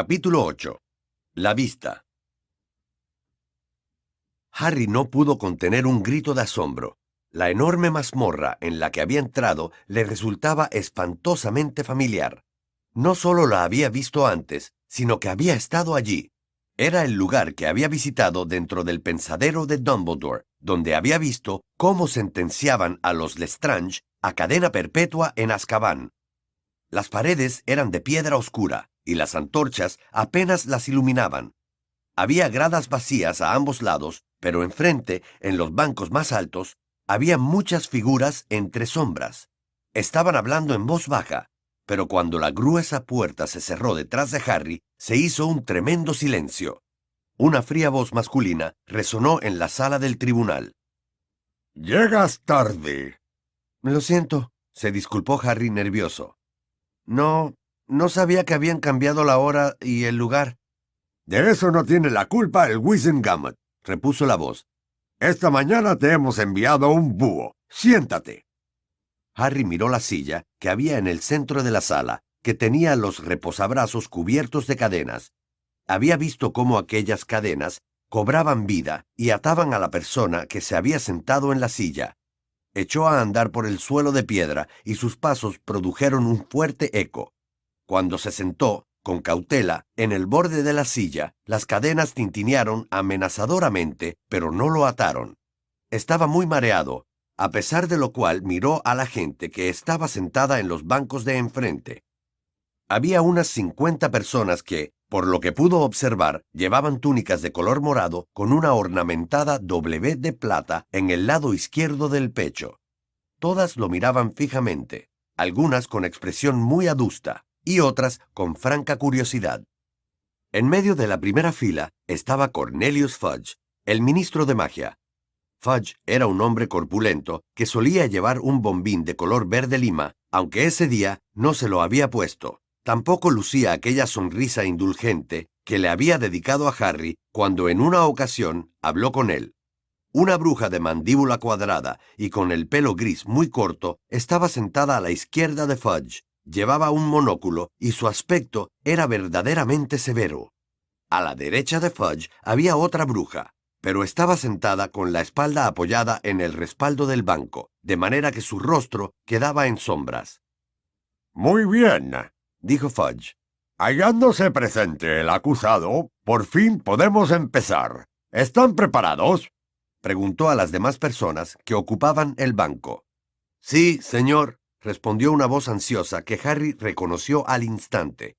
Capítulo 8. La vista. Harry no pudo contener un grito de asombro. La enorme mazmorra en la que había entrado le resultaba espantosamente familiar. No solo la había visto antes, sino que había estado allí. Era el lugar que había visitado dentro del pensadero de Dumbledore, donde había visto cómo sentenciaban a los Lestrange a cadena perpetua en Azkaban. Las paredes eran de piedra oscura y las antorchas apenas las iluminaban. Había gradas vacías a ambos lados, pero enfrente, en los bancos más altos, había muchas figuras entre sombras. Estaban hablando en voz baja, pero cuando la gruesa puerta se cerró detrás de Harry, se hizo un tremendo silencio. Una fría voz masculina resonó en la sala del tribunal. Llegas tarde. Lo siento, se disculpó Harry nervioso. No, no sabía que habían cambiado la hora y el lugar. De eso no tiene la culpa el Wizengamot, repuso la voz. Esta mañana te hemos enviado un búho. Siéntate. Harry miró la silla que había en el centro de la sala, que tenía los reposabrazos cubiertos de cadenas. Había visto cómo aquellas cadenas cobraban vida y ataban a la persona que se había sentado en la silla. Echó a andar por el suelo de piedra y sus pasos produjeron un fuerte eco. Cuando se sentó, con cautela, en el borde de la silla, las cadenas tintinearon amenazadoramente, pero no lo ataron. Estaba muy mareado, a pesar de lo cual miró a la gente que estaba sentada en los bancos de enfrente. Había unas cincuenta personas que, por lo que pudo observar, llevaban túnicas de color morado con una ornamentada W de plata en el lado izquierdo del pecho. Todas lo miraban fijamente, algunas con expresión muy adusta y otras con franca curiosidad. En medio de la primera fila estaba Cornelius Fudge, el ministro de magia. Fudge era un hombre corpulento que solía llevar un bombín de color verde lima, aunque ese día no se lo había puesto. Tampoco lucía aquella sonrisa indulgente que le había dedicado a Harry cuando en una ocasión habló con él. Una bruja de mandíbula cuadrada y con el pelo gris muy corto estaba sentada a la izquierda de Fudge. Llevaba un monóculo y su aspecto era verdaderamente severo. A la derecha de Fudge había otra bruja, pero estaba sentada con la espalda apoyada en el respaldo del banco, de manera que su rostro quedaba en sombras. Muy bien, dijo Fudge. Hallándose presente el acusado, por fin podemos empezar. ¿Están preparados? preguntó a las demás personas que ocupaban el banco. Sí, señor, respondió una voz ansiosa que Harry reconoció al instante.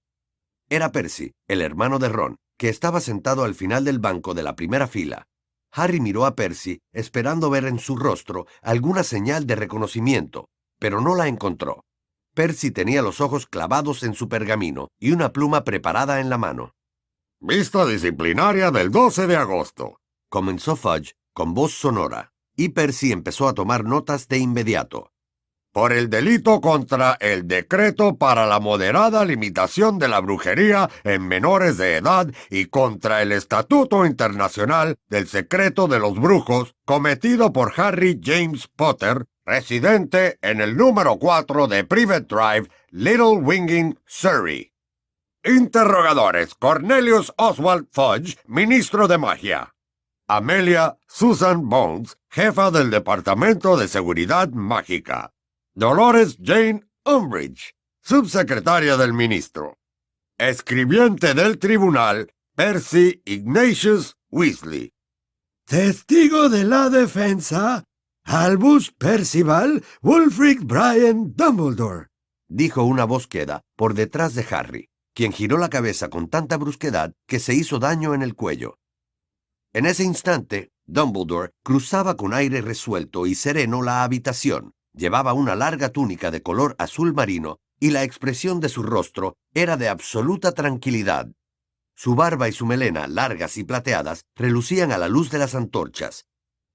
Era Percy, el hermano de Ron, que estaba sentado al final del banco de la primera fila. Harry miró a Percy, esperando ver en su rostro alguna señal de reconocimiento, pero no la encontró. Percy tenía los ojos clavados en su pergamino y una pluma preparada en la mano. Vista disciplinaria del 12 de agosto, comenzó Fudge con voz sonora, y Percy empezó a tomar notas de inmediato. Por el delito contra el decreto para la moderada limitación de la brujería en menores de edad y contra el Estatuto Internacional del Secreto de los Brujos cometido por Harry James Potter, residente en el número 4 de Private Drive, Little Winging, Surrey. Interrogadores: Cornelius Oswald Fudge, ministro de magia. Amelia Susan Bones, jefa del Departamento de Seguridad Mágica. Dolores Jane Umbridge, subsecretaria del ministro. Escribiente del tribunal, Percy Ignatius Weasley. Testigo de la defensa, Albus Percival Wulfric Brian Dumbledore, dijo una voz queda por detrás de Harry, quien giró la cabeza con tanta brusquedad que se hizo daño en el cuello. En ese instante, Dumbledore cruzaba con aire resuelto y sereno la habitación. Llevaba una larga túnica de color azul marino y la expresión de su rostro era de absoluta tranquilidad. Su barba y su melena, largas y plateadas, relucían a la luz de las antorchas,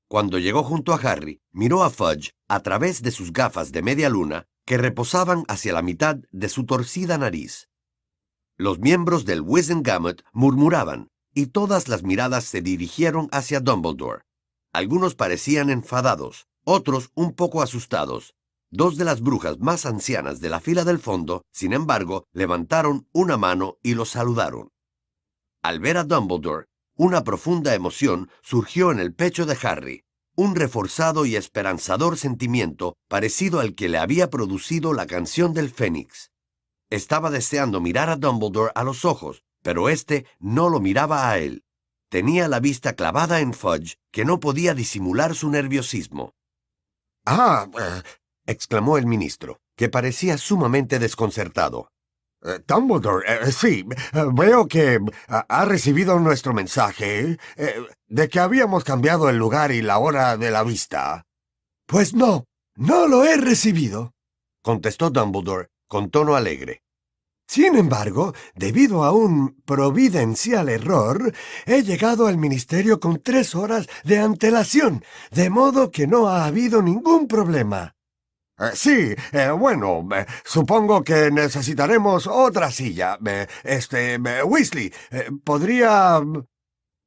cuando llegó junto a Harry, miró a Fudge a través de sus gafas de media luna que reposaban hacia la mitad de su torcida nariz. Los miembros del Wizengamot murmuraban, y todas las miradas se dirigieron hacia Dumbledore. Algunos parecían enfadados, otros un poco asustados. Dos de las brujas más ancianas de la fila del fondo, sin embargo, levantaron una mano y lo saludaron. Al ver a Dumbledore, una profunda emoción surgió en el pecho de Harry, un reforzado y esperanzador sentimiento parecido al que le había producido la canción del Fénix. Estaba deseando mirar a Dumbledore a los ojos, pero éste no lo miraba a él. Tenía la vista clavada en Fudge, que no podía disimular su nerviosismo. Ah, eh, exclamó el ministro, que parecía sumamente desconcertado. Eh, Dumbledore, eh, sí, veo que ha recibido nuestro mensaje de que habíamos cambiado el lugar y la hora de la vista. Pues no, no lo he recibido, contestó Dumbledore con tono alegre. Sin embargo, debido a un providencial error, he llegado al ministerio con tres horas de antelación, de modo que no ha habido ningún problema. Eh, sí, eh, bueno, eh, supongo que necesitaremos otra silla. este, Weasley, podría...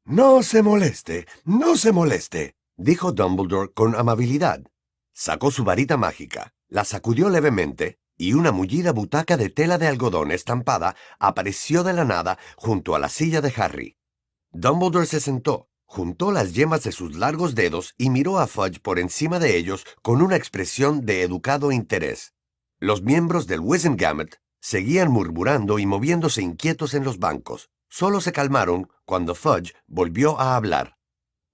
No se moleste, no se moleste, dijo Dumbledore con amabilidad. Sacó su varita mágica, la sacudió levemente, y una mullida butaca de tela de algodón estampada apareció de la nada junto a la silla de Harry. Dumbledore se sentó, Juntó las yemas de sus largos dedos y miró a Fudge por encima de ellos con una expresión de educado interés. Los miembros del Wizengamot seguían murmurando y moviéndose inquietos en los bancos. Solo se calmaron cuando Fudge volvió a hablar.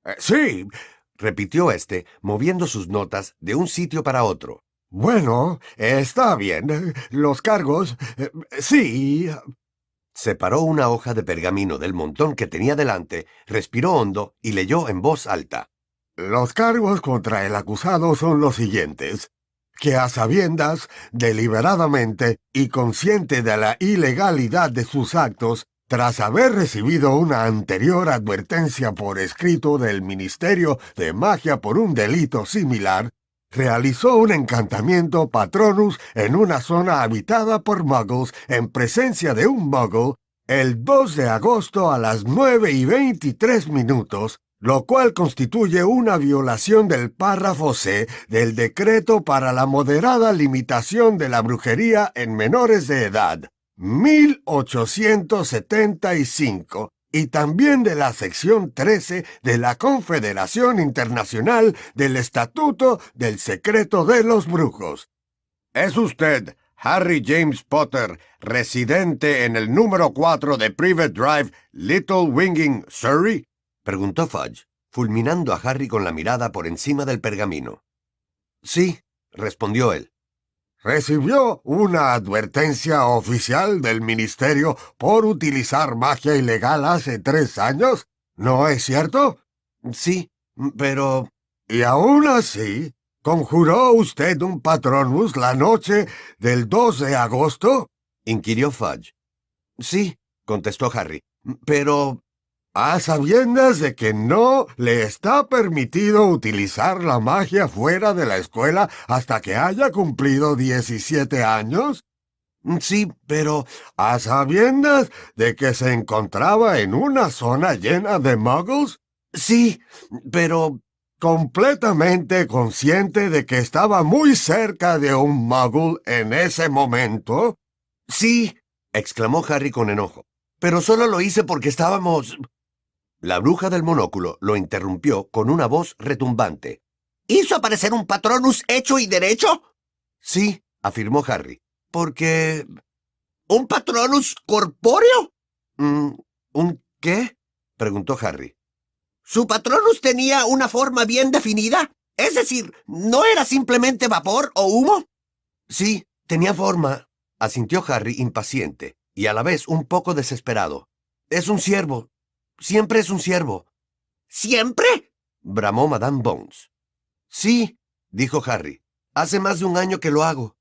Eh, sí, repitió éste, moviendo sus notas de un sitio para otro. Bueno, está bien. Los cargos. Eh, sí. Separó una hoja de pergamino del montón que tenía delante, respiró hondo y leyó en voz alta. Los cargos contra el acusado son los siguientes. Que a sabiendas, deliberadamente y consciente de la ilegalidad de sus actos, tras haber recibido una anterior advertencia por escrito del Ministerio de Magia por un delito similar, realizó un encantamiento Patronus en una zona habitada por muggles en presencia de un muggle el 2 de agosto a las 9 y 23 minutos, lo cual constituye una violación del párrafo C del decreto para la moderada limitación de la brujería en menores de edad, 1875, y también de la sección 13 de la Confederación Internacional del Estatuto del Secreto de los Brujos. ¿Es usted Harry James Potter, residente en el número 4 de Private Drive, Little Winging, Surrey? preguntó Fudge, fulminando a Harry con la mirada por encima del pergamino. Sí, respondió él. ¿Recibió una advertencia oficial del Ministerio por utilizar magia ilegal hace tres años? ¿No es cierto? Sí, pero... ¿Y aún así? ¿Conjuró usted un patronus la noche del 2 de agosto? inquirió Fudge. Sí, contestó Harry, pero a sabiendas de que no le está permitido utilizar la magia fuera de la escuela hasta que haya cumplido 17 años? Sí, pero a sabiendas de que se encontraba en una zona llena de muggles? Sí, pero completamente consciente de que estaba muy cerca de un muggle en ese momento? Sí, exclamó Harry con enojo. Pero solo lo hice porque estábamos... La bruja del monóculo lo interrumpió con una voz retumbante. ¿Hizo aparecer un patronus hecho y derecho? Sí, afirmó Harry. Porque... ¿Un patronus corpóreo? Mm, ¿Un qué? preguntó Harry. ¿Su patronus tenía una forma bien definida? Es decir, ¿no era simplemente vapor o humo? Sí, tenía forma, asintió Harry impaciente y a la vez un poco desesperado. Es un ciervo, Siempre es un siervo. ¿Siempre? bramó Madame Bones. Sí, dijo Harry. Hace más de un año que lo hago.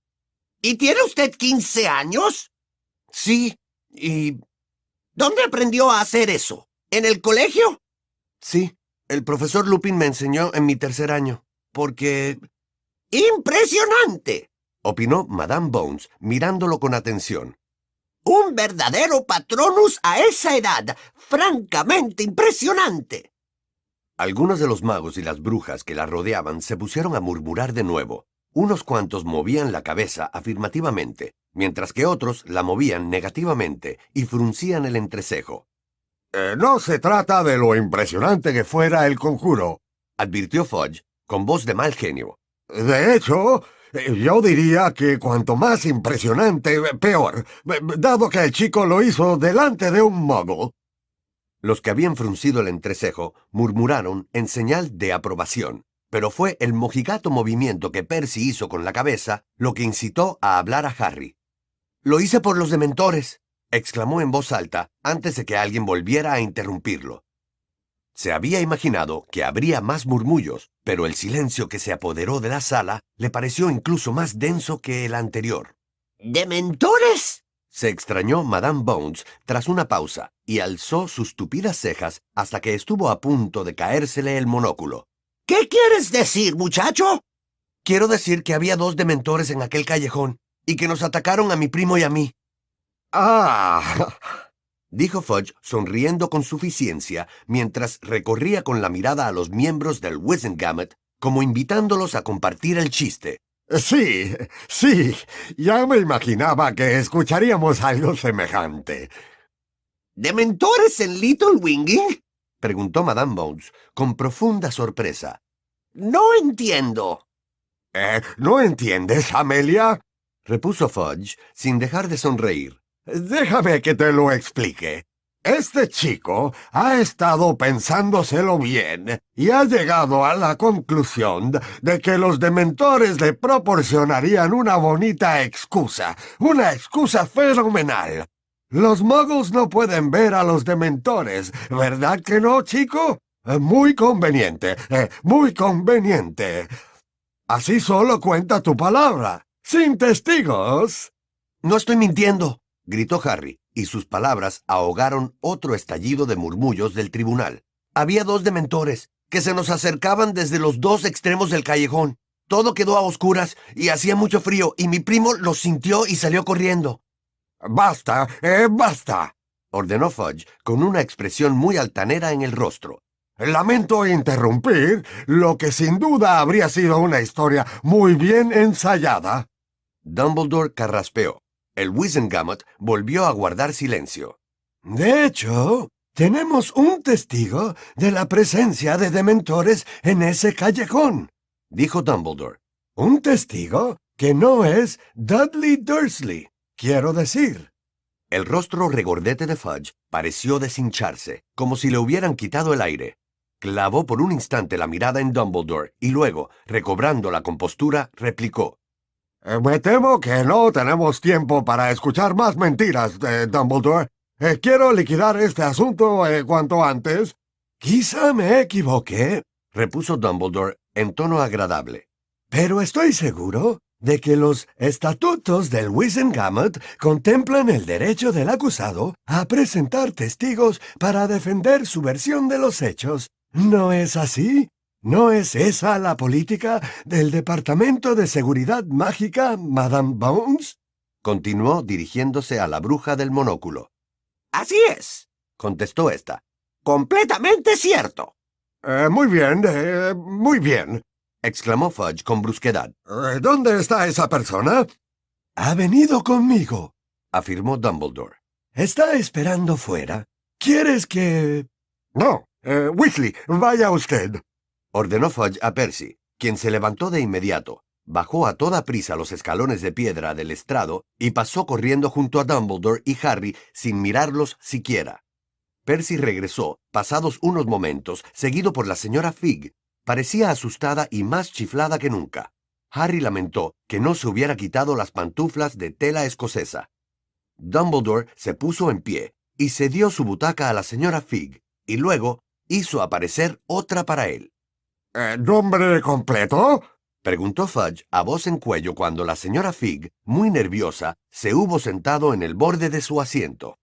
¿Y tiene usted quince años? Sí, y... ¿Dónde aprendió a hacer eso? ¿En el colegio? Sí, el profesor Lupin me enseñó en mi tercer año, porque... ¡Impresionante! opinó Madame Bones, mirándolo con atención. Un verdadero patronus a esa edad. Francamente impresionante. Algunos de los magos y las brujas que la rodeaban se pusieron a murmurar de nuevo. Unos cuantos movían la cabeza afirmativamente, mientras que otros la movían negativamente y fruncían el entrecejo. Eh, no se trata de lo impresionante que fuera el conjuro, advirtió Fudge, con voz de mal genio. De hecho, yo diría que cuanto más impresionante, peor, dado que el chico lo hizo delante de un muggle. Los que habían fruncido el entrecejo murmuraron en señal de aprobación, pero fue el mojigato movimiento que Percy hizo con la cabeza lo que incitó a hablar a Harry. Lo hice por los dementores, exclamó en voz alta antes de que alguien volviera a interrumpirlo. Se había imaginado que habría más murmullos, pero el silencio que se apoderó de la sala le pareció incluso más denso que el anterior. ¿Dementores? Se extrañó Madame Bones tras una pausa y alzó sus tupidas cejas hasta que estuvo a punto de caérsele el monóculo. ¿Qué quieres decir, muchacho? Quiero decir que había dos dementores en aquel callejón y que nos atacaron a mi primo y a mí. Ah, dijo Fudge sonriendo con suficiencia mientras recorría con la mirada a los miembros del Wizengamot como invitándolos a compartir el chiste. Sí, sí, ya me imaginaba que escucharíamos algo semejante. ¿Dementores en Little Winging? preguntó Madame Bones con profunda sorpresa. No entiendo. ¿Eh? ¿No entiendes, Amelia? repuso Fudge sin dejar de sonreír. Déjame que te lo explique. Este chico ha estado pensándoselo bien y ha llegado a la conclusión de que los dementores le proporcionarían una bonita excusa, una excusa fenomenal. Los muggles no pueden ver a los dementores, ¿verdad que no, chico? Eh, muy conveniente, eh, muy conveniente. Así solo cuenta tu palabra, sin testigos. No estoy mintiendo, gritó Harry, y sus palabras ahogaron otro estallido de murmullos del tribunal. Había dos dementores, que se nos acercaban desde los dos extremos del callejón. Todo quedó a oscuras y hacía mucho frío, y mi primo los sintió y salió corriendo. Basta, eh, basta, ordenó Fudge con una expresión muy altanera en el rostro. Lamento interrumpir lo que sin duda habría sido una historia muy bien ensayada. Dumbledore carraspeó. El Wizengamot volvió a guardar silencio. De hecho, tenemos un testigo de la presencia de dementores en ese callejón, dijo Dumbledore. Un testigo que no es Dudley Dursley, quiero decir. El rostro regordete de Fudge pareció deshincharse, como si le hubieran quitado el aire. Clavó por un instante la mirada en Dumbledore y luego, recobrando la compostura, replicó. Eh, me temo que no tenemos tiempo para escuchar más mentiras, Dumbledore. Eh, quiero liquidar este asunto eh, cuanto antes. Quizá me equivoqué, repuso Dumbledore en tono agradable. Pero estoy seguro de que los estatutos del Wizengamot contemplan el derecho del acusado a presentar testigos para defender su versión de los hechos. ¿No es así? ¿No es esa la política del Departamento de Seguridad Mágica, Madame Bones? Continuó dirigiéndose a la bruja del monóculo. Así es, contestó ésta. Completamente cierto. Eh, muy bien, eh, muy bien, exclamó Fudge con brusquedad. Eh, ¿Dónde está esa persona? Ha venido conmigo, afirmó Dumbledore. Está esperando fuera. ¿Quieres que... No. Weasley, vaya usted ordenó Fudge a Percy, quien se levantó de inmediato, bajó a toda prisa los escalones de piedra del estrado y pasó corriendo junto a Dumbledore y Harry sin mirarlos siquiera. Percy regresó, pasados unos momentos, seguido por la señora Fig. Parecía asustada y más chiflada que nunca. Harry lamentó que no se hubiera quitado las pantuflas de tela escocesa. Dumbledore se puso en pie y cedió su butaca a la señora Fig, y luego hizo aparecer otra para él. Eh, ¿Nombre completo? Preguntó Fudge a voz en cuello cuando la señora Fig, muy nerviosa, se hubo sentado en el borde de su asiento.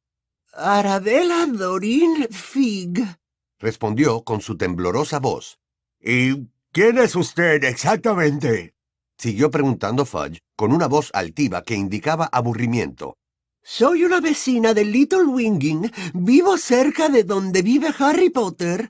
Arabella Dorin Fig, respondió con su temblorosa voz. ¿Y quién es usted exactamente? siguió preguntando Fudge con una voz altiva que indicaba aburrimiento. Soy una vecina de Little Winging. Vivo cerca de donde vive Harry Potter.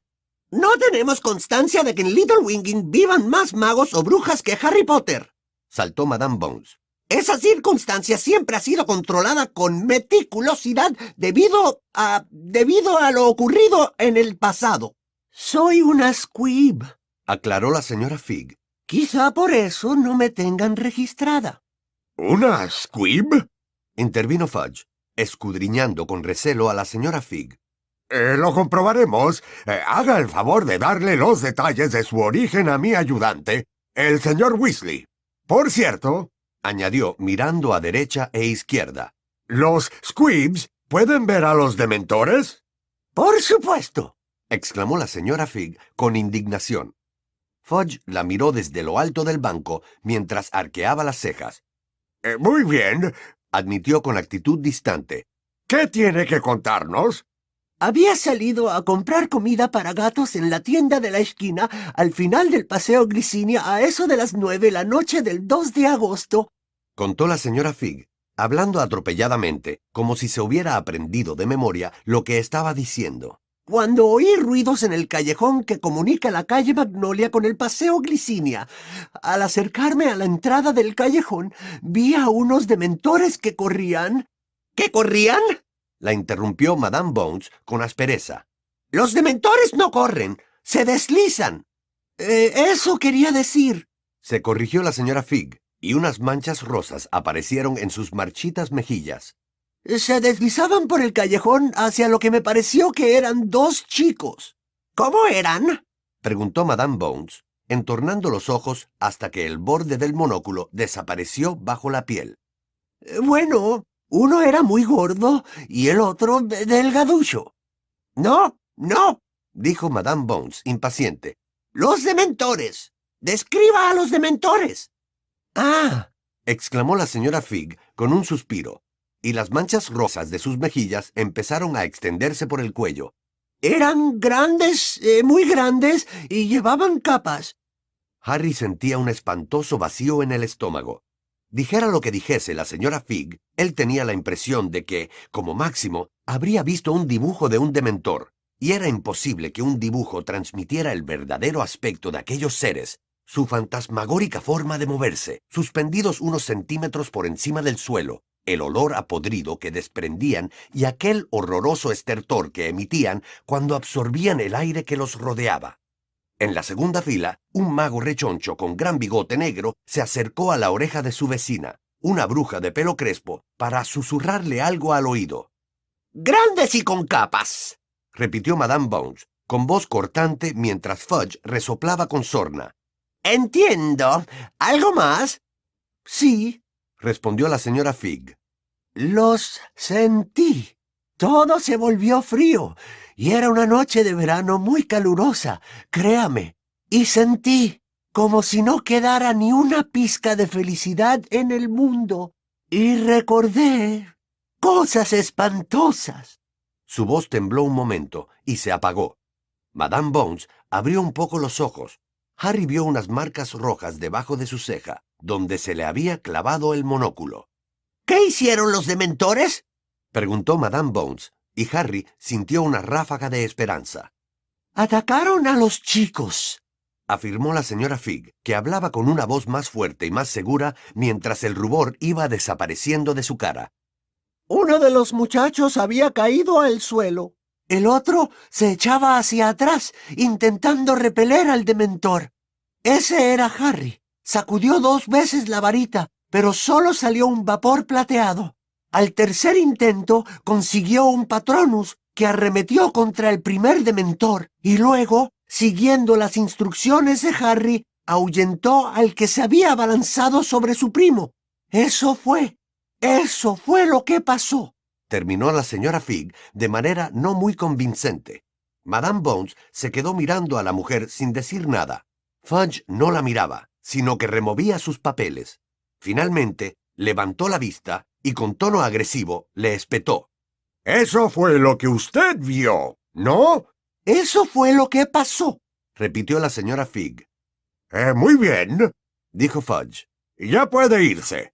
No tenemos constancia de que en Little Winging vivan más magos o brujas que Harry Potter. Saltó Madame Bones. Esa circunstancia siempre ha sido controlada con meticulosidad debido a... debido a lo ocurrido en el pasado. Soy una squib, aclaró la señora Fig. Quizá por eso no me tengan registrada. ¿Una squib? intervino Fudge, escudriñando con recelo a la señora Fig. Eh, lo comprobaremos. Eh, haga el favor de darle los detalles de su origen a mi ayudante, el señor Weasley. Por cierto, añadió mirando a derecha e izquierda. ¿Los squibs pueden ver a los dementores? Por supuesto, exclamó la señora Fig con indignación. Fudge la miró desde lo alto del banco mientras arqueaba las cejas. Eh, muy bien, admitió con actitud distante. ¿Qué tiene que contarnos? Había salido a comprar comida para gatos en la tienda de la esquina al final del paseo Glicinia a eso de las nueve la noche del 2 de agosto. Contó la señora Fig, hablando atropelladamente, como si se hubiera aprendido de memoria lo que estaba diciendo. Cuando oí ruidos en el callejón que comunica la calle Magnolia con el paseo Glicinia, al acercarme a la entrada del callejón, vi a unos dementores que corrían. ¿Qué corrían? La interrumpió Madame Bones con aspereza. Los dementores no corren, se deslizan. Eh, eso quería decir. Se corrigió la señora Fig, y unas manchas rosas aparecieron en sus marchitas mejillas. Se deslizaban por el callejón hacia lo que me pareció que eran dos chicos. ¿Cómo eran? preguntó Madame Bones, entornando los ojos hasta que el borde del monóculo desapareció bajo la piel. Bueno, uno era muy gordo y el otro delgaducho. No, no, dijo Madame Bones, impaciente. Los dementores. Describa a los dementores. Ah, exclamó la señora Fig con un suspiro, y las manchas rosas de sus mejillas empezaron a extenderse por el cuello. Eran grandes, eh, muy grandes, y llevaban capas. Harry sentía un espantoso vacío en el estómago. Dijera lo que dijese la señora Fig, él tenía la impresión de que, como máximo, habría visto un dibujo de un dementor, y era imposible que un dibujo transmitiera el verdadero aspecto de aquellos seres, su fantasmagórica forma de moverse, suspendidos unos centímetros por encima del suelo, el olor a podrido que desprendían y aquel horroroso estertor que emitían cuando absorbían el aire que los rodeaba. En la segunda fila, un mago rechoncho con gran bigote negro se acercó a la oreja de su vecina, una bruja de pelo crespo, para susurrarle algo al oído. Grandes y con capas, repitió Madame Bones, con voz cortante mientras Fudge resoplaba con sorna. Entiendo. ¿Algo más? Sí, respondió la señora Fig. Los sentí. Todo se volvió frío y era una noche de verano muy calurosa, créame, y sentí como si no quedara ni una pizca de felicidad en el mundo, y recordé cosas espantosas. Su voz tembló un momento y se apagó. Madame Bones abrió un poco los ojos. Harry vio unas marcas rojas debajo de su ceja, donde se le había clavado el monóculo. ¿Qué hicieron los dementores? preguntó Madame Bones, y Harry sintió una ráfaga de esperanza. Atacaron a los chicos, afirmó la señora Fig, que hablaba con una voz más fuerte y más segura mientras el rubor iba desapareciendo de su cara. Uno de los muchachos había caído al suelo. El otro se echaba hacia atrás, intentando repeler al dementor. Ese era Harry. Sacudió dos veces la varita, pero solo salió un vapor plateado. Al tercer intento consiguió un patronus que arremetió contra el primer dementor y luego, siguiendo las instrucciones de Harry, ahuyentó al que se había abalanzado sobre su primo. Eso fue, eso fue lo que pasó. Terminó la señora Fig de manera no muy convincente. Madame Bones se quedó mirando a la mujer sin decir nada. Fudge no la miraba, sino que removía sus papeles. Finalmente, levantó la vista y con tono agresivo le espetó. Eso fue lo que usted vio, ¿no? Eso fue lo que pasó, repitió la señora Fig. Eh, muy bien, dijo Fudge. Ya puede irse.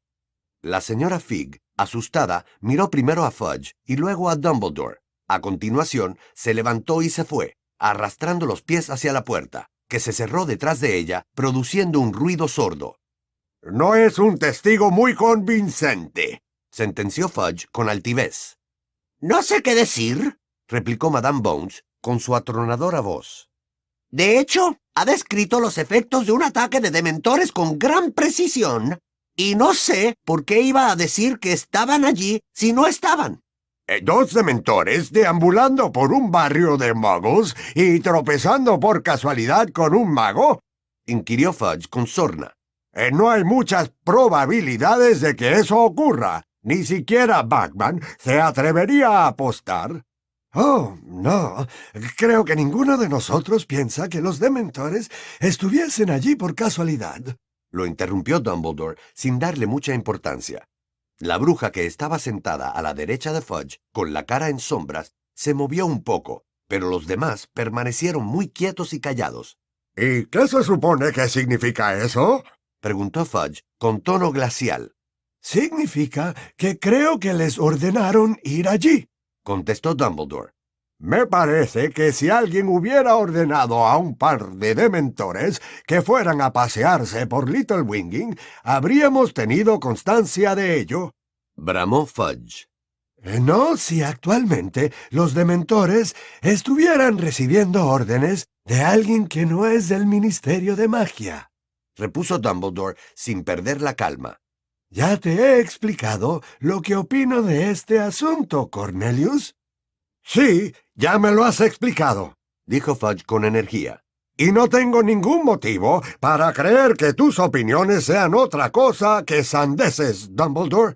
La señora Fig, asustada, miró primero a Fudge y luego a Dumbledore. A continuación, se levantó y se fue, arrastrando los pies hacia la puerta, que se cerró detrás de ella, produciendo un ruido sordo. No es un testigo muy convincente, sentenció Fudge con altivez. No sé qué decir, replicó Madame Bones con su atronadora voz. De hecho, ha descrito los efectos de un ataque de dementores con gran precisión. Y no sé por qué iba a decir que estaban allí si no estaban. Eh, dos dementores deambulando por un barrio de magos y tropezando por casualidad con un mago? inquirió Fudge con sorna. Eh, no hay muchas probabilidades de que eso ocurra. Ni siquiera Batman se atrevería a apostar. Oh, no. Creo que ninguno de nosotros piensa que los dementores estuviesen allí por casualidad. Lo interrumpió Dumbledore sin darle mucha importancia. La bruja que estaba sentada a la derecha de Fudge, con la cara en sombras, se movió un poco, pero los demás permanecieron muy quietos y callados. ¿Y qué se supone que significa eso? preguntó Fudge con tono glacial. Significa que creo que les ordenaron ir allí, contestó Dumbledore. Me parece que si alguien hubiera ordenado a un par de dementores que fueran a pasearse por Little Winging, habríamos tenido constancia de ello. Bramó Fudge. Eh, no si actualmente los dementores estuvieran recibiendo órdenes de alguien que no es del Ministerio de Magia, repuso Dumbledore sin perder la calma. Ya te he explicado lo que opino de este asunto, Cornelius. Sí, ya me lo has explicado, dijo Fudge con energía. Y no tengo ningún motivo para creer que tus opiniones sean otra cosa que sandeces, Dumbledore.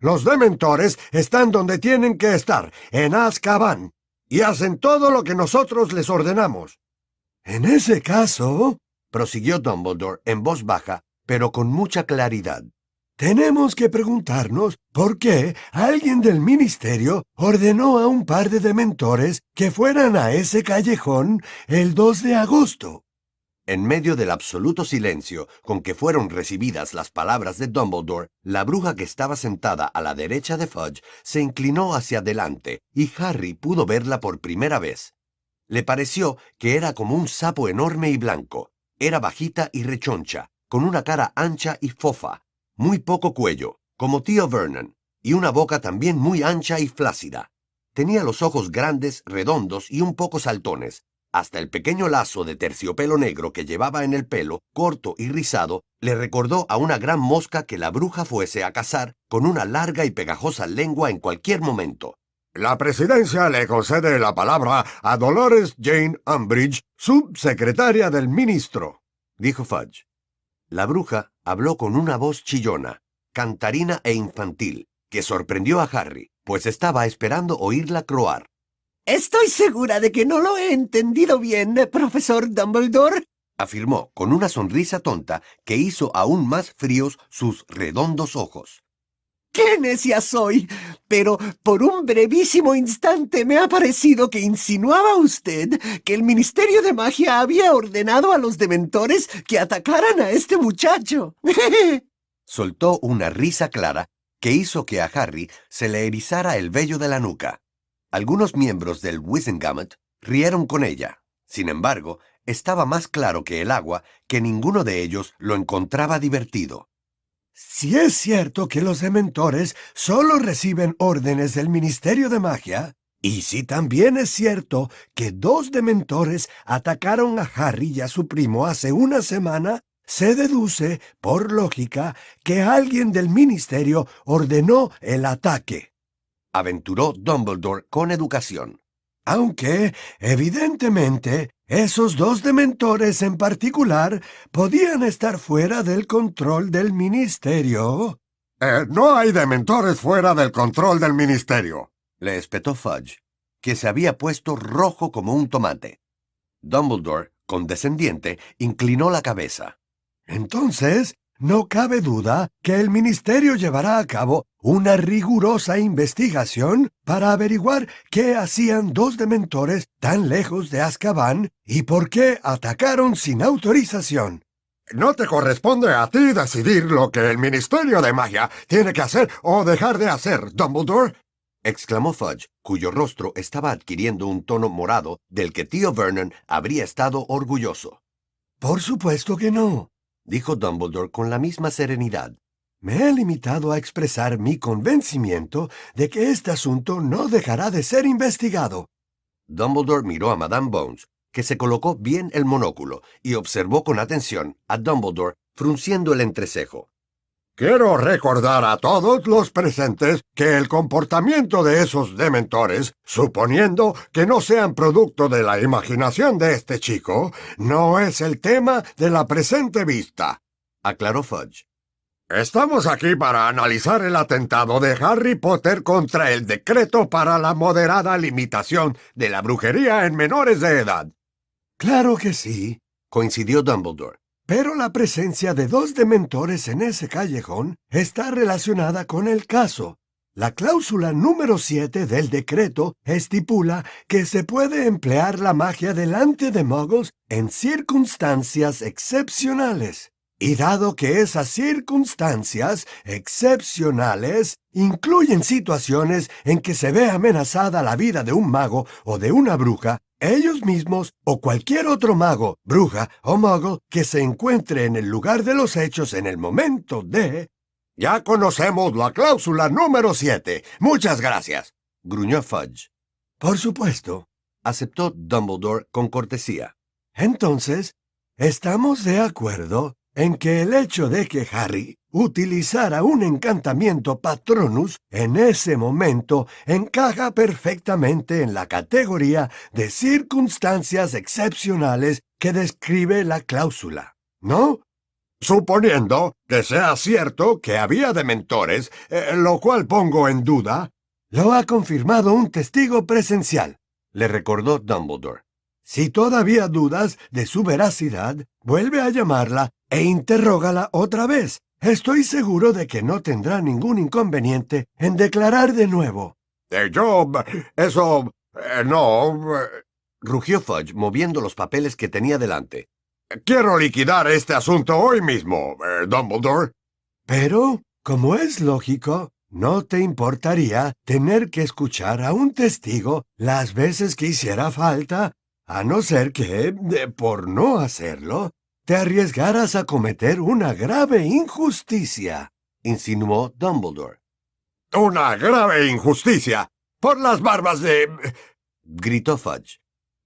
Los dementores están donde tienen que estar, en Azkaban, y hacen todo lo que nosotros les ordenamos. En ese caso, prosiguió Dumbledore en voz baja, pero con mucha claridad. Tenemos que preguntarnos por qué alguien del ministerio ordenó a un par de dementores que fueran a ese callejón el 2 de agosto. En medio del absoluto silencio con que fueron recibidas las palabras de Dumbledore, la bruja que estaba sentada a la derecha de Fudge se inclinó hacia adelante y Harry pudo verla por primera vez. Le pareció que era como un sapo enorme y blanco. Era bajita y rechoncha, con una cara ancha y fofa, muy poco cuello, como tío Vernon, y una boca también muy ancha y flácida. Tenía los ojos grandes, redondos y un poco saltones. Hasta el pequeño lazo de terciopelo negro que llevaba en el pelo, corto y rizado, le recordó a una gran mosca que la bruja fuese a cazar con una larga y pegajosa lengua en cualquier momento. La presidencia le concede la palabra a Dolores Jane Umbridge, subsecretaria del ministro, dijo Fudge. La bruja habló con una voz chillona, cantarina e infantil, que sorprendió a Harry, pues estaba esperando oírla croar. Estoy segura de que no lo he entendido bien, profesor Dumbledore, afirmó con una sonrisa tonta que hizo aún más fríos sus redondos ojos. ¡Qué necia soy! Pero por un brevísimo instante me ha parecido que insinuaba usted que el Ministerio de Magia había ordenado a los dementores que atacaran a este muchacho. Soltó una risa clara que hizo que a Harry se le erizara el vello de la nuca. Algunos miembros del Wizengamot rieron con ella. Sin embargo, estaba más claro que el agua que ninguno de ellos lo encontraba divertido. Si es cierto que los dementores solo reciben órdenes del Ministerio de Magia, y si también es cierto que dos dementores atacaron a Harry y a su primo hace una semana, se deduce, por lógica, que alguien del Ministerio ordenó el ataque. Aventuró Dumbledore con educación. Aunque, evidentemente, esos dos dementores en particular podían estar fuera del control del ministerio. Eh, no hay dementores fuera del control del ministerio, le espetó Fudge, que se había puesto rojo como un tomate. Dumbledore, condescendiente, inclinó la cabeza. Entonces, no cabe duda que el Ministerio llevará a cabo una rigurosa investigación para averiguar qué hacían dos dementores tan lejos de Azkaban y por qué atacaron sin autorización. No te corresponde a ti decidir lo que el Ministerio de Magia tiene que hacer o dejar de hacer, Dumbledore. exclamó Fudge, cuyo rostro estaba adquiriendo un tono morado del que tío Vernon habría estado orgulloso. Por supuesto que no. Dijo Dumbledore con la misma serenidad. Me he limitado a expresar mi convencimiento de que este asunto no dejará de ser investigado. Dumbledore miró a Madame Bones, que se colocó bien el monóculo, y observó con atención a Dumbledore frunciendo el entrecejo. Quiero recordar a todos los presentes que el comportamiento de esos dementores, suponiendo que no sean producto de la imaginación de este chico, no es el tema de la presente vista, aclaró Fudge. Estamos aquí para analizar el atentado de Harry Potter contra el decreto para la moderada limitación de la brujería en menores de edad. Claro que sí, coincidió Dumbledore. Pero la presencia de dos dementores en ese callejón está relacionada con el caso. La cláusula número 7 del decreto estipula que se puede emplear la magia delante de muggles en circunstancias excepcionales. Y dado que esas circunstancias excepcionales incluyen situaciones en que se ve amenazada la vida de un mago o de una bruja, ellos mismos o cualquier otro mago, bruja o mago que se encuentre en el lugar de los hechos en el momento de... Ya conocemos la cláusula número 7. Muchas gracias. gruñó Fudge. Por supuesto, aceptó Dumbledore con cortesía. Entonces, ¿estamos de acuerdo en que el hecho de que Harry utilizara un encantamiento Patronus en ese momento encaja perfectamente en la categoría de circunstancias excepcionales que describe la cláusula, ¿no? Suponiendo que sea cierto que había dementores, eh, lo cual pongo en duda. Lo ha confirmado un testigo presencial, le recordó Dumbledore. Si todavía dudas de su veracidad, vuelve a llamarla e interrógala otra vez. Estoy seguro de que no tendrá ningún inconveniente en declarar de nuevo. Eh, yo... eso... Eh, no... Eh, rugió Fudge moviendo los papeles que tenía delante. Quiero liquidar este asunto hoy mismo, Dumbledore. Pero, como es lógico, no te importaría tener que escuchar a un testigo las veces que hiciera falta a no ser que, por no hacerlo, te arriesgaras a cometer una grave injusticia, insinuó Dumbledore. Una grave injusticia. Por las barbas de... gritó Fudge.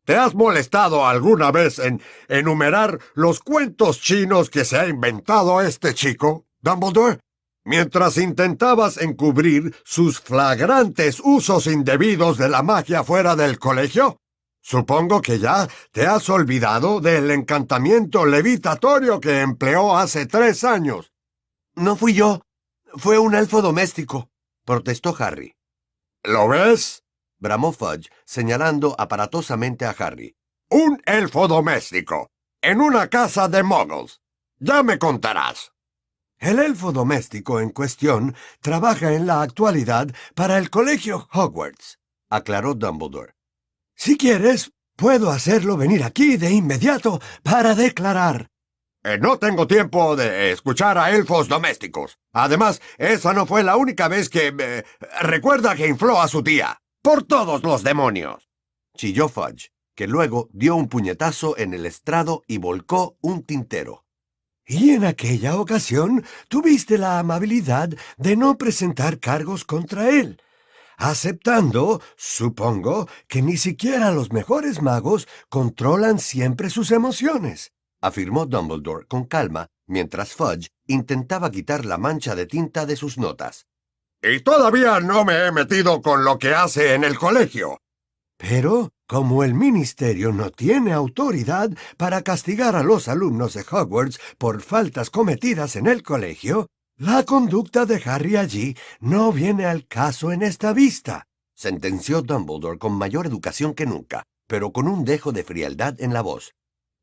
¿Te has molestado alguna vez en enumerar los cuentos chinos que se ha inventado este chico, Dumbledore? Mientras intentabas encubrir sus flagrantes usos indebidos de la magia fuera del colegio, Supongo que ya te has olvidado del encantamiento levitatorio que empleó hace tres años. No fui yo. Fue un elfo doméstico, protestó Harry. ¿Lo ves? bramó Fudge, señalando aparatosamente a Harry. Un elfo doméstico, en una casa de muggles. Ya me contarás. El elfo doméstico en cuestión trabaja en la actualidad para el colegio Hogwarts, aclaró Dumbledore. Si quieres, puedo hacerlo venir aquí de inmediato para declarar. Eh, no tengo tiempo de escuchar a elfos domésticos. Además, esa no fue la única vez que... Eh, recuerda que infló a su tía. Por todos los demonios. Chilló Fudge, que luego dio un puñetazo en el estrado y volcó un tintero. Y en aquella ocasión tuviste la amabilidad de no presentar cargos contra él aceptando, supongo, que ni siquiera los mejores magos controlan siempre sus emociones, afirmó Dumbledore con calma, mientras Fudge intentaba quitar la mancha de tinta de sus notas. Y todavía no me he metido con lo que hace en el colegio. Pero, como el Ministerio no tiene autoridad para castigar a los alumnos de Hogwarts por faltas cometidas en el colegio, la conducta de Harry allí no viene al caso en esta vista, sentenció Dumbledore con mayor educación que nunca, pero con un dejo de frialdad en la voz.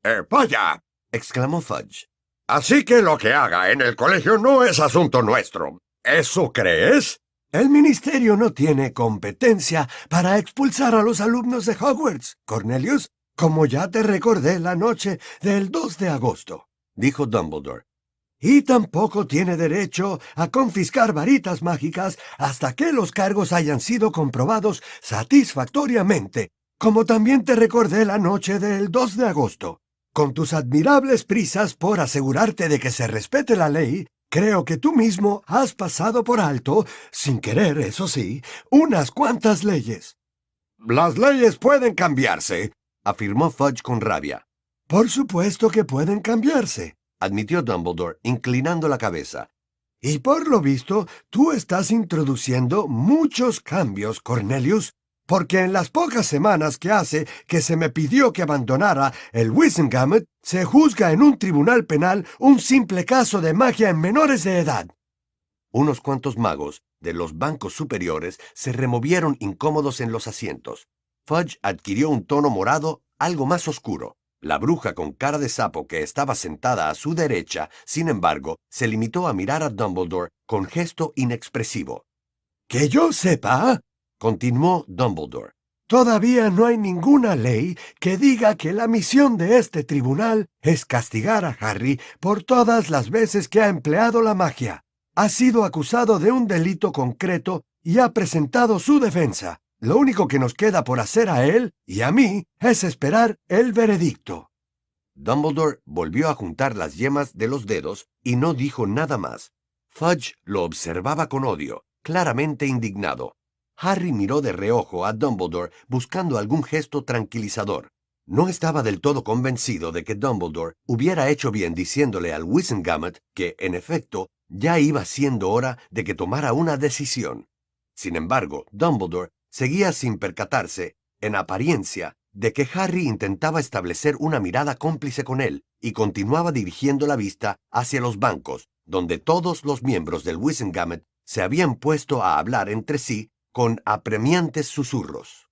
¡Eh, vaya! exclamó Fudge. Así que lo que haga en el colegio no es asunto nuestro. ¿Eso crees? El ministerio no tiene competencia para expulsar a los alumnos de Hogwarts, Cornelius, como ya te recordé la noche del 2 de agosto, dijo Dumbledore y tampoco tiene derecho a confiscar varitas mágicas hasta que los cargos hayan sido comprobados satisfactoriamente, como también te recordé la noche del 2 de agosto. Con tus admirables prisas por asegurarte de que se respete la ley, creo que tú mismo has pasado por alto, sin querer, eso sí, unas cuantas leyes. Las leyes pueden cambiarse, afirmó Fudge con rabia. Por supuesto que pueden cambiarse, admitió Dumbledore, inclinando la cabeza. Y por lo visto, tú estás introduciendo muchos cambios, Cornelius, porque en las pocas semanas que hace que se me pidió que abandonara el Wisengamot, se juzga en un tribunal penal un simple caso de magia en menores de edad. Unos cuantos magos de los bancos superiores se removieron incómodos en los asientos. Fudge adquirió un tono morado algo más oscuro. La bruja con cara de sapo que estaba sentada a su derecha, sin embargo, se limitó a mirar a Dumbledore con gesto inexpresivo. Que yo sepa, continuó Dumbledore. Todavía no hay ninguna ley que diga que la misión de este tribunal es castigar a Harry por todas las veces que ha empleado la magia. Ha sido acusado de un delito concreto y ha presentado su defensa. Lo único que nos queda por hacer a él y a mí es esperar el veredicto. Dumbledore volvió a juntar las yemas de los dedos y no dijo nada más. Fudge lo observaba con odio, claramente indignado. Harry miró de reojo a Dumbledore buscando algún gesto tranquilizador. No estaba del todo convencido de que Dumbledore hubiera hecho bien diciéndole al Wisengamot que, en efecto, ya iba siendo hora de que tomara una decisión. Sin embargo, Dumbledore seguía sin percatarse, en apariencia, de que Harry intentaba establecer una mirada cómplice con él y continuaba dirigiendo la vista hacia los bancos, donde todos los miembros del Wisengamot se habían puesto a hablar entre sí con apremiantes susurros.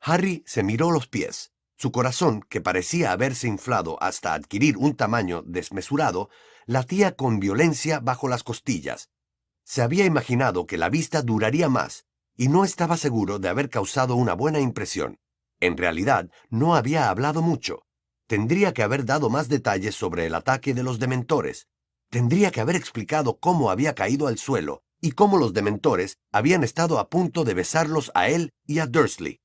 Harry se miró los pies. Su corazón, que parecía haberse inflado hasta adquirir un tamaño desmesurado, latía con violencia bajo las costillas. Se había imaginado que la vista duraría más, y no estaba seguro de haber causado una buena impresión. En realidad, no había hablado mucho. Tendría que haber dado más detalles sobre el ataque de los dementores. Tendría que haber explicado cómo había caído al suelo y cómo los dementores habían estado a punto de besarlos a él y a Dursley.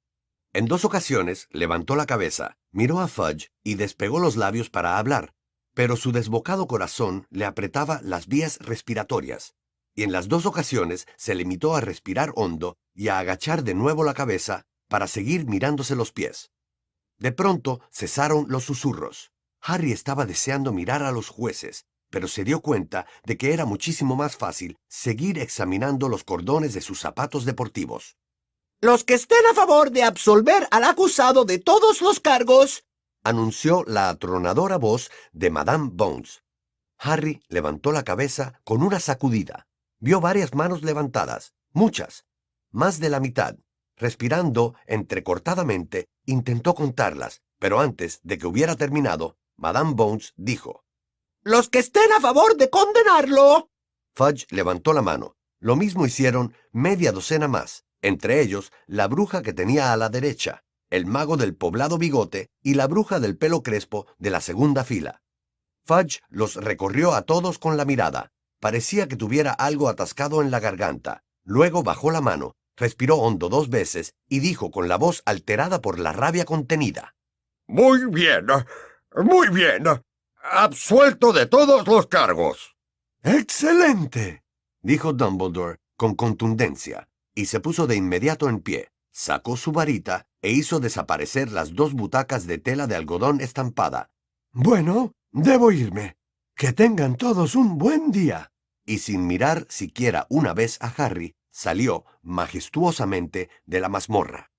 En dos ocasiones levantó la cabeza, miró a Fudge y despegó los labios para hablar, pero su desbocado corazón le apretaba las vías respiratorias, y en las dos ocasiones se limitó a respirar hondo y a agachar de nuevo la cabeza para seguir mirándose los pies. De pronto cesaron los susurros. Harry estaba deseando mirar a los jueces, pero se dio cuenta de que era muchísimo más fácil seguir examinando los cordones de sus zapatos deportivos. Los que estén a favor de absolver al acusado de todos los cargos, anunció la atronadora voz de Madame Bones. Harry levantó la cabeza con una sacudida. Vio varias manos levantadas, muchas, más de la mitad. Respirando entrecortadamente, intentó contarlas, pero antes de que hubiera terminado, Madame Bones dijo, los que estén a favor de condenarlo. Fudge levantó la mano. Lo mismo hicieron media docena más, entre ellos la bruja que tenía a la derecha, el mago del poblado bigote y la bruja del pelo crespo de la segunda fila. Fudge los recorrió a todos con la mirada. Parecía que tuviera algo atascado en la garganta. Luego bajó la mano, respiró hondo dos veces y dijo con la voz alterada por la rabia contenida. Muy bien, muy bien absuelto de todos los cargos. ¡Excelente! dijo Dumbledore con contundencia, y se puso de inmediato en pie, sacó su varita e hizo desaparecer las dos butacas de tela de algodón estampada. Bueno, debo irme. Que tengan todos un buen día. Y sin mirar siquiera una vez a Harry, salió majestuosamente de la mazmorra.